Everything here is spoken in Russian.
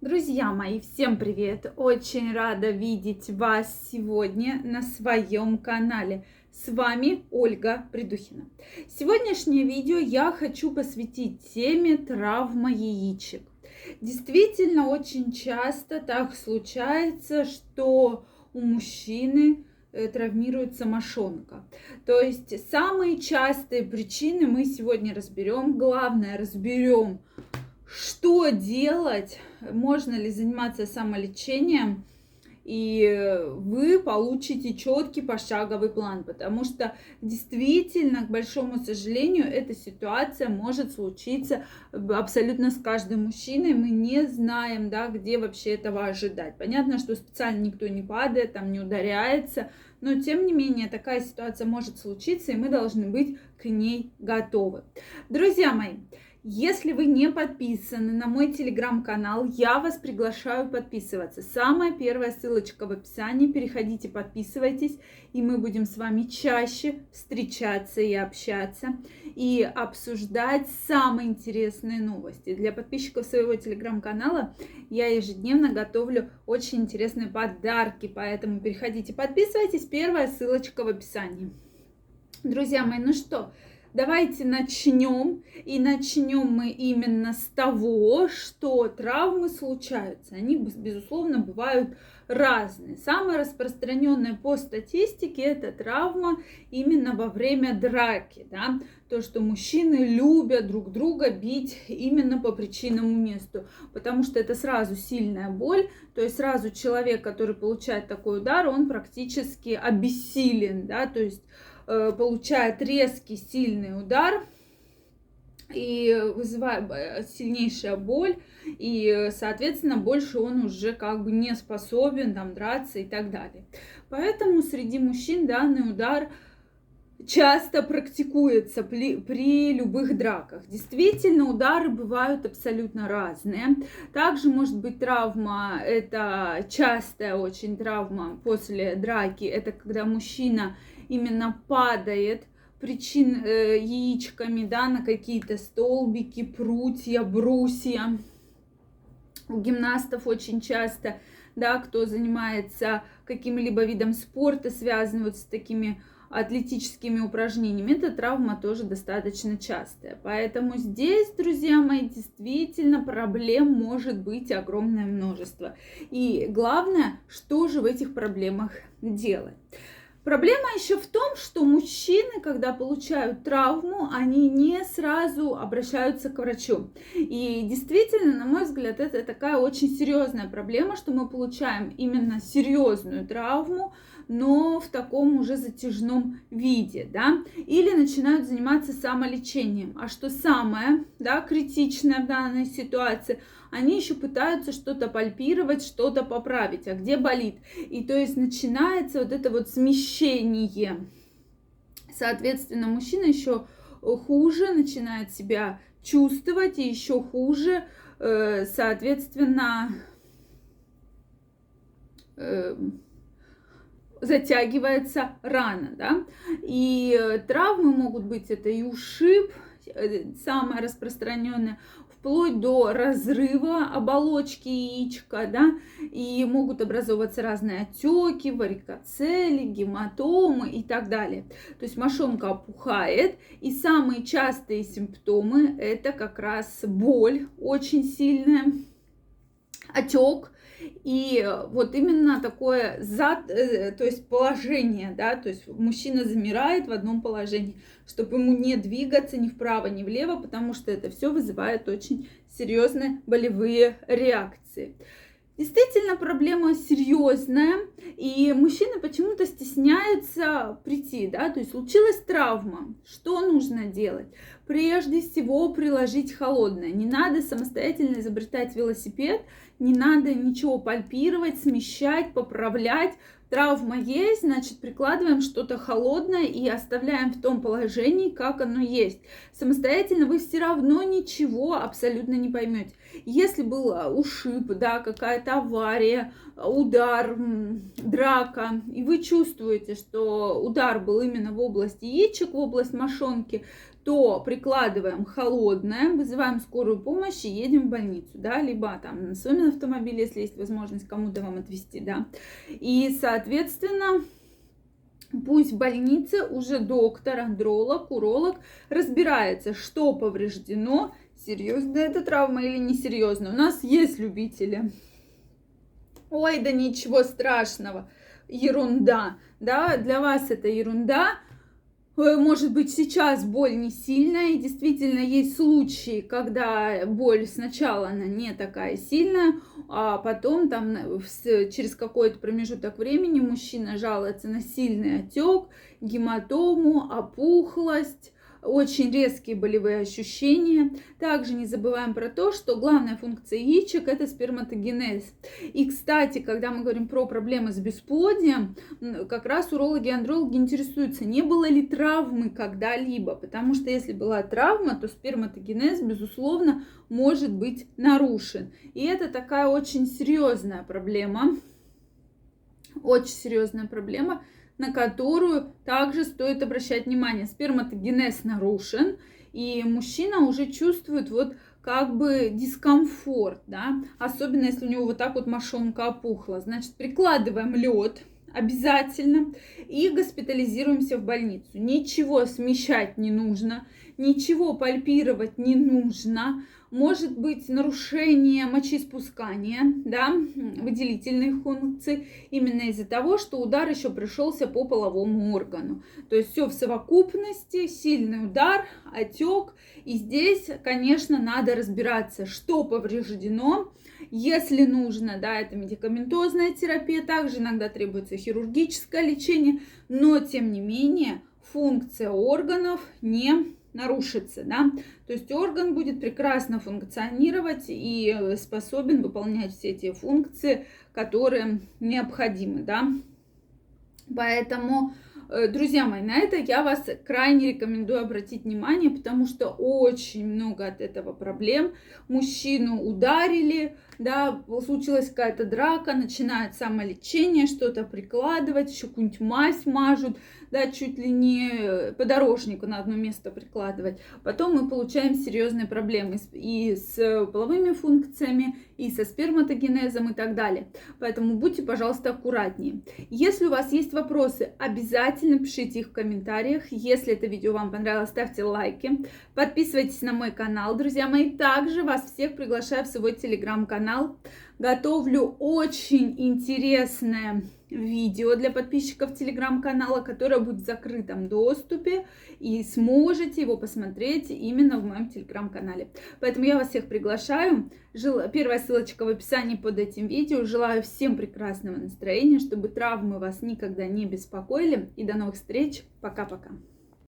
Друзья мои, всем привет! Очень рада видеть вас сегодня на своем канале. С вами Ольга Придухина. Сегодняшнее видео я хочу посвятить теме травма яичек. Действительно, очень часто так случается, что у мужчины э, травмируется мошонка. То есть самые частые причины мы сегодня разберем. Главное, разберем, что делать, можно ли заниматься самолечением, и вы получите четкий пошаговый план, потому что действительно, к большому сожалению, эта ситуация может случиться абсолютно с каждым мужчиной. Мы не знаем, да, где вообще этого ожидать. Понятно, что специально никто не падает, там не ударяется, но тем не менее такая ситуация может случиться, и мы должны быть к ней готовы. Друзья мои, если вы не подписаны на мой телеграм-канал, я вас приглашаю подписываться. Самая первая ссылочка в описании. Переходите, подписывайтесь, и мы будем с вами чаще встречаться и общаться, и обсуждать самые интересные новости. Для подписчиков своего телеграм-канала я ежедневно готовлю очень интересные подарки, поэтому переходите, подписывайтесь. Первая ссылочка в описании. Друзья мои, ну что, Давайте начнем. И начнем мы именно с того, что травмы случаются. Они, безусловно, бывают разные. Самая распространенная по статистике это травма именно во время драки. Да? То, что мужчины любят друг друга бить именно по причинному месту. Потому что это сразу сильная боль. То есть сразу человек, который получает такой удар, он практически обессилен. Да? То есть получает резкий, сильный удар и вызывает э, сильнейшая боль, и, соответственно, больше он уже как бы не способен там драться и так далее. Поэтому среди мужчин данный удар часто практикуется при, при любых драках. Действительно, удары бывают абсолютно разные. Также может быть травма, это частая очень травма после драки, это когда мужчина именно падает причин э, яичками, да, на какие-то столбики, прутья, брусья. У гимнастов очень часто, да, кто занимается каким-либо видом спорта, связанным с такими атлетическими упражнениями, эта травма тоже достаточно частая. Поэтому здесь, друзья мои, действительно проблем может быть огромное множество. И главное, что же в этих проблемах делать. Проблема еще в том, что мужчины, когда получают травму, они не сразу обращаются к врачу. И действительно, на мой взгляд, это такая очень серьезная проблема, что мы получаем именно серьезную травму, но в таком уже затяжном виде, да, или начинают заниматься самолечением. А что самое, да, критичное в данной ситуации, они еще пытаются что-то пальпировать, что-то поправить, а где болит. И то есть начинается вот это вот смещение. Соответственно, мужчина еще хуже начинает себя чувствовать, и еще хуже, э, соответственно, э, затягивается рана, да, и э, травмы могут быть, это и ушиб, самое распространенное, вплоть до разрыва оболочки яичка, да, и могут образовываться разные отеки, варикоцели, гематомы и так далее. То есть мошонка опухает, и самые частые симптомы это как раз боль очень сильная, отек, и вот именно такое зад, э, то есть положение, да, то есть мужчина замирает в одном положении, чтобы ему не двигаться ни вправо, ни влево, потому что это все вызывает очень серьезные болевые реакции. Действительно, проблема серьезная, и мужчины почему-то стесняются прийти, да, то есть случилась травма, что нужно делать? Прежде всего приложить холодное, не надо самостоятельно изобретать велосипед, не надо ничего пальпировать, смещать, поправлять, Травма есть, значит, прикладываем что-то холодное и оставляем в том положении, как оно есть. Самостоятельно вы все равно ничего абсолютно не поймете. Если был ушиб, да, какая-то авария, удар, драка, и вы чувствуете, что удар был именно в области яичек, в область мошонки, то прикладываем холодное, вызываем скорую помощь и едем в больницу, да, либо там на своем автомобиле, если есть возможность кому-то вам отвезти, да. И, соответственно, Пусть в больнице уже доктор, андролог, уролог разбирается, что повреждено, серьезно это травма или несерьезно. У нас есть любители. Ой, да ничего страшного, ерунда, да, для вас это ерунда, Э, может быть, сейчас боль не сильная, и действительно есть случаи, когда боль сначала она не такая сильная, а потом там через какой-то промежуток времени мужчина жалуется на сильный отек, гематому, опухлость, очень резкие болевые ощущения. Также не забываем про то, что главная функция яичек – это сперматогенез. И, кстати, когда мы говорим про проблемы с бесплодием, как раз урологи и андрологи интересуются, не было ли травмы когда-либо, потому что если была травма, то сперматогенез, безусловно, может быть нарушен. И это такая очень серьезная проблема, очень серьезная проблема – на которую также стоит обращать внимание. Сперматогенез нарушен, и мужчина уже чувствует вот как бы дискомфорт, да, особенно если у него вот так вот мошонка опухла. Значит, прикладываем лед обязательно и госпитализируемся в больницу. Ничего смещать не нужно, ничего пальпировать не нужно может быть нарушение мочеиспускания, да, выделительных функций, именно из-за того, что удар еще пришелся по половому органу. То есть все в совокупности, сильный удар, отек. И здесь, конечно, надо разбираться, что повреждено, если нужно, да, это медикаментозная терапия, также иногда требуется хирургическое лечение, но тем не менее функция органов не нарушится, да, то есть орган будет прекрасно функционировать и способен выполнять все те функции, которые необходимы, да. Поэтому, э, друзья мои, на это я вас крайне рекомендую обратить внимание, потому что очень много от этого проблем. Мужчину ударили, да, случилась какая-то драка, начинает самолечение, что-то прикладывать, еще какую-нибудь мазь мажут, да, чуть ли не подорожнику на одно место прикладывать. Потом мы получаем серьезные проблемы и с половыми функциями, и со сперматогенезом и так далее. Поэтому будьте, пожалуйста, аккуратнее. Если у вас есть вопросы, обязательно пишите их в комментариях. Если это видео вам понравилось, ставьте лайки. Подписывайтесь на мой канал, друзья мои. Также вас всех приглашаю в свой телеграм-канал. Готовлю очень интересное видео для подписчиков телеграм-канала, которое будет в закрытом доступе, и сможете его посмотреть именно в моем телеграм-канале. Поэтому я вас всех приглашаю. Первая ссылочка в описании под этим видео. Желаю всем прекрасного настроения, чтобы травмы вас никогда не беспокоили. И до новых встреч. Пока-пока.